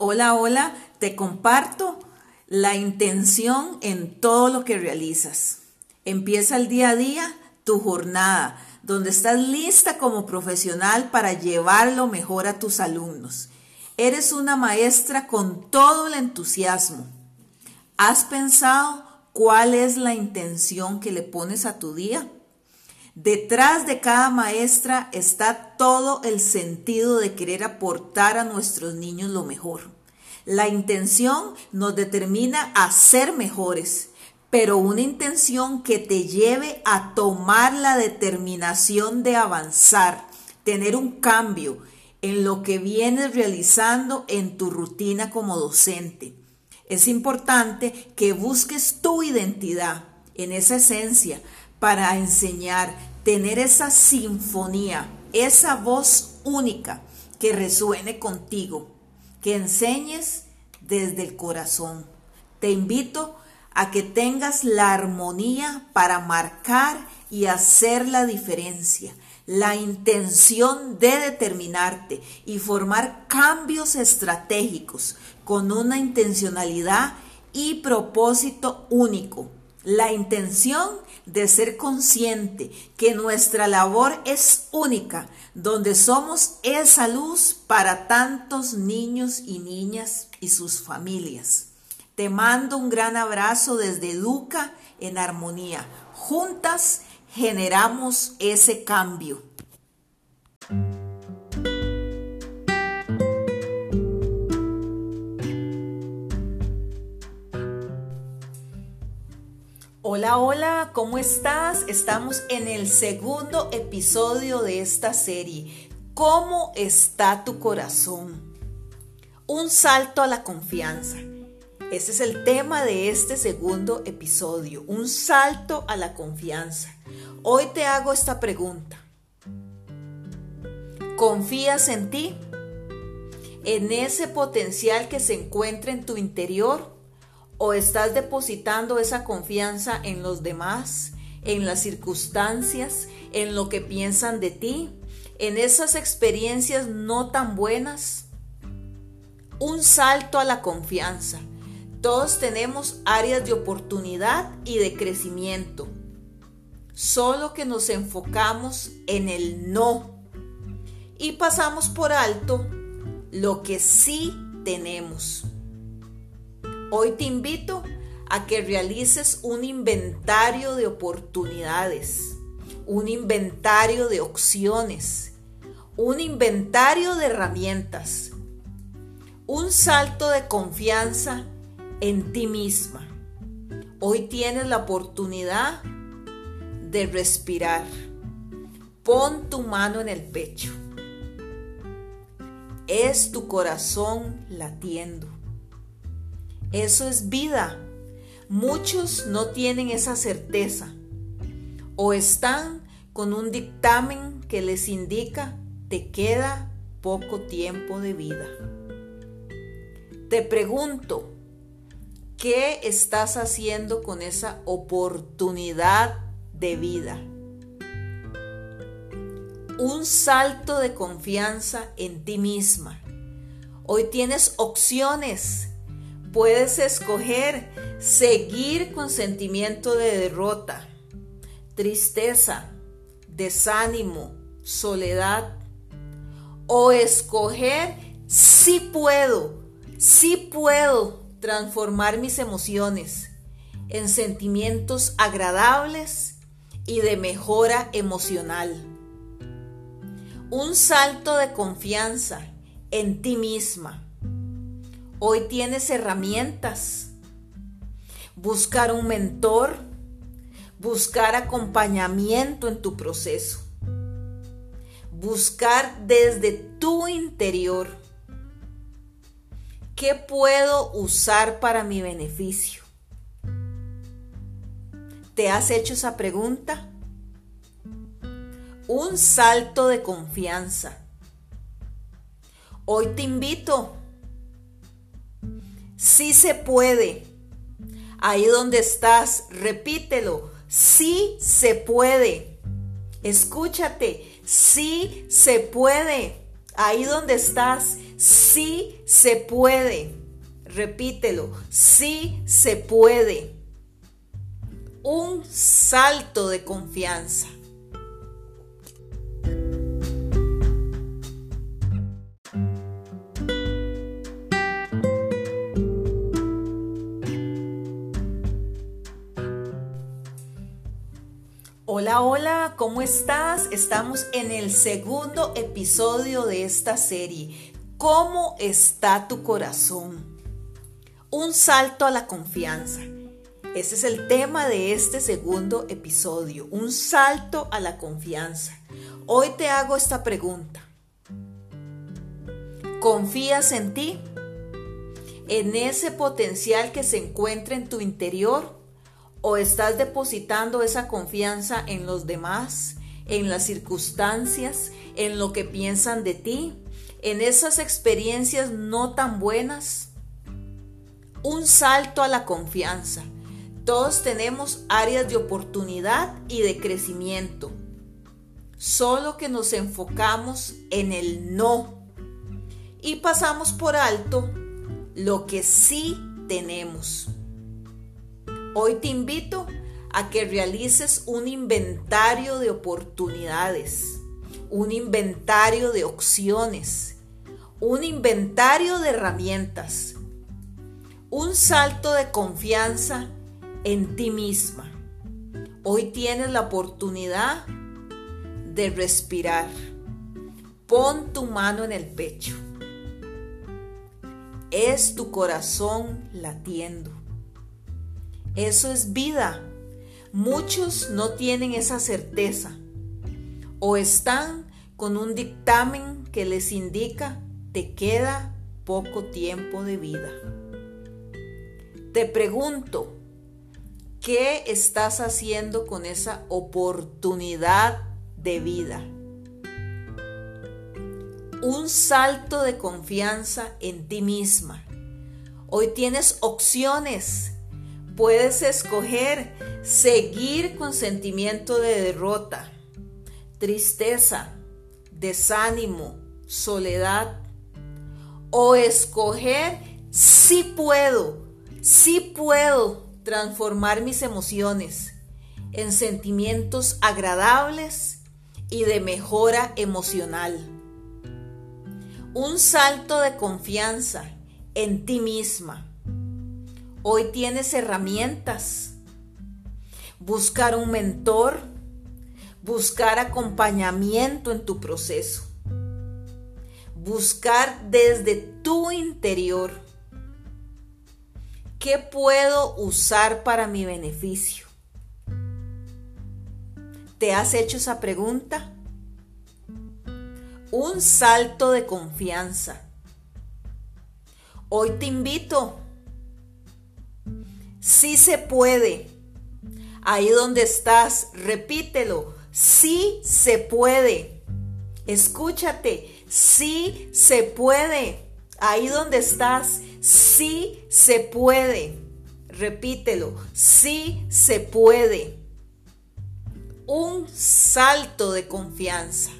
Hola, hola, te comparto la intención en todo lo que realizas. Empieza el día a día tu jornada, donde estás lista como profesional para llevar lo mejor a tus alumnos. Eres una maestra con todo el entusiasmo. ¿Has pensado cuál es la intención que le pones a tu día? Detrás de cada maestra está todo el sentido de querer aportar a nuestros niños lo mejor. La intención nos determina a ser mejores, pero una intención que te lleve a tomar la determinación de avanzar, tener un cambio en lo que vienes realizando en tu rutina como docente. Es importante que busques tu identidad en esa esencia para enseñar, tener esa sinfonía, esa voz única que resuene contigo, que enseñes desde el corazón. Te invito a que tengas la armonía para marcar y hacer la diferencia, la intención de determinarte y formar cambios estratégicos con una intencionalidad y propósito único la intención de ser consciente que nuestra labor es única, donde somos esa luz para tantos niños y niñas y sus familias. Te mando un gran abrazo desde Educa en Armonía. Juntas generamos ese cambio. Hola, ¿cómo estás? Estamos en el segundo episodio de esta serie. ¿Cómo está tu corazón? Un salto a la confianza. Ese es el tema de este segundo episodio, un salto a la confianza. Hoy te hago esta pregunta. ¿Confías en ti? ¿En ese potencial que se encuentra en tu interior? O estás depositando esa confianza en los demás, en las circunstancias, en lo que piensan de ti, en esas experiencias no tan buenas. Un salto a la confianza. Todos tenemos áreas de oportunidad y de crecimiento. Solo que nos enfocamos en el no y pasamos por alto lo que sí tenemos. Hoy te invito a que realices un inventario de oportunidades, un inventario de opciones, un inventario de herramientas, un salto de confianza en ti misma. Hoy tienes la oportunidad de respirar. Pon tu mano en el pecho. Es tu corazón latiendo. Eso es vida. Muchos no tienen esa certeza o están con un dictamen que les indica te queda poco tiempo de vida. Te pregunto, ¿qué estás haciendo con esa oportunidad de vida? Un salto de confianza en ti misma. Hoy tienes opciones Puedes escoger seguir con sentimiento de derrota, tristeza, desánimo, soledad. O escoger si puedo, si puedo transformar mis emociones en sentimientos agradables y de mejora emocional. Un salto de confianza en ti misma Hoy tienes herramientas. Buscar un mentor, buscar acompañamiento en tu proceso, buscar desde tu interior qué puedo usar para mi beneficio. ¿Te has hecho esa pregunta? Un salto de confianza. Hoy te invito Sí se puede. Ahí donde estás, repítelo. Sí se puede. Escúchate. Sí se puede. Ahí donde estás, Sí se puede. Repítelo. Sí se puede. Un salto de confianza. Hola, hola, ¿cómo estás? Estamos en el segundo episodio de esta serie. ¿Cómo está tu corazón? Un salto a la confianza. Ese es el tema de este segundo episodio, un salto a la confianza. Hoy te hago esta pregunta. ¿Confías en ti? ¿En ese potencial que se encuentra en tu interior? ¿O estás depositando esa confianza en los demás, en las circunstancias, en lo que piensan de ti, en esas experiencias no tan buenas? Un salto a la confianza. Todos tenemos áreas de oportunidad y de crecimiento. Solo que nos enfocamos en el no y pasamos por alto lo que sí tenemos. Hoy te invito a que realices un inventario de oportunidades, un inventario de opciones, un inventario de herramientas, un salto de confianza en ti misma. Hoy tienes la oportunidad de respirar. Pon tu mano en el pecho. Es tu corazón latiendo. Eso es vida. Muchos no tienen esa certeza o están con un dictamen que les indica te queda poco tiempo de vida. Te pregunto, ¿qué estás haciendo con esa oportunidad de vida? Un salto de confianza en ti misma. Hoy tienes opciones puedes escoger seguir con sentimiento de derrota, tristeza, desánimo, soledad, o escoger si puedo, si puedo transformar mis emociones en sentimientos agradables y de mejora emocional. Un salto de confianza en ti misma Hoy tienes herramientas. Buscar un mentor, buscar acompañamiento en tu proceso, buscar desde tu interior qué puedo usar para mi beneficio. ¿Te has hecho esa pregunta? Un salto de confianza. Hoy te invito Sí se puede. Ahí donde estás, repítelo. Sí se puede. Escúchate. Sí se puede. Ahí donde estás, sí se puede. Repítelo. Sí se puede. Un salto de confianza.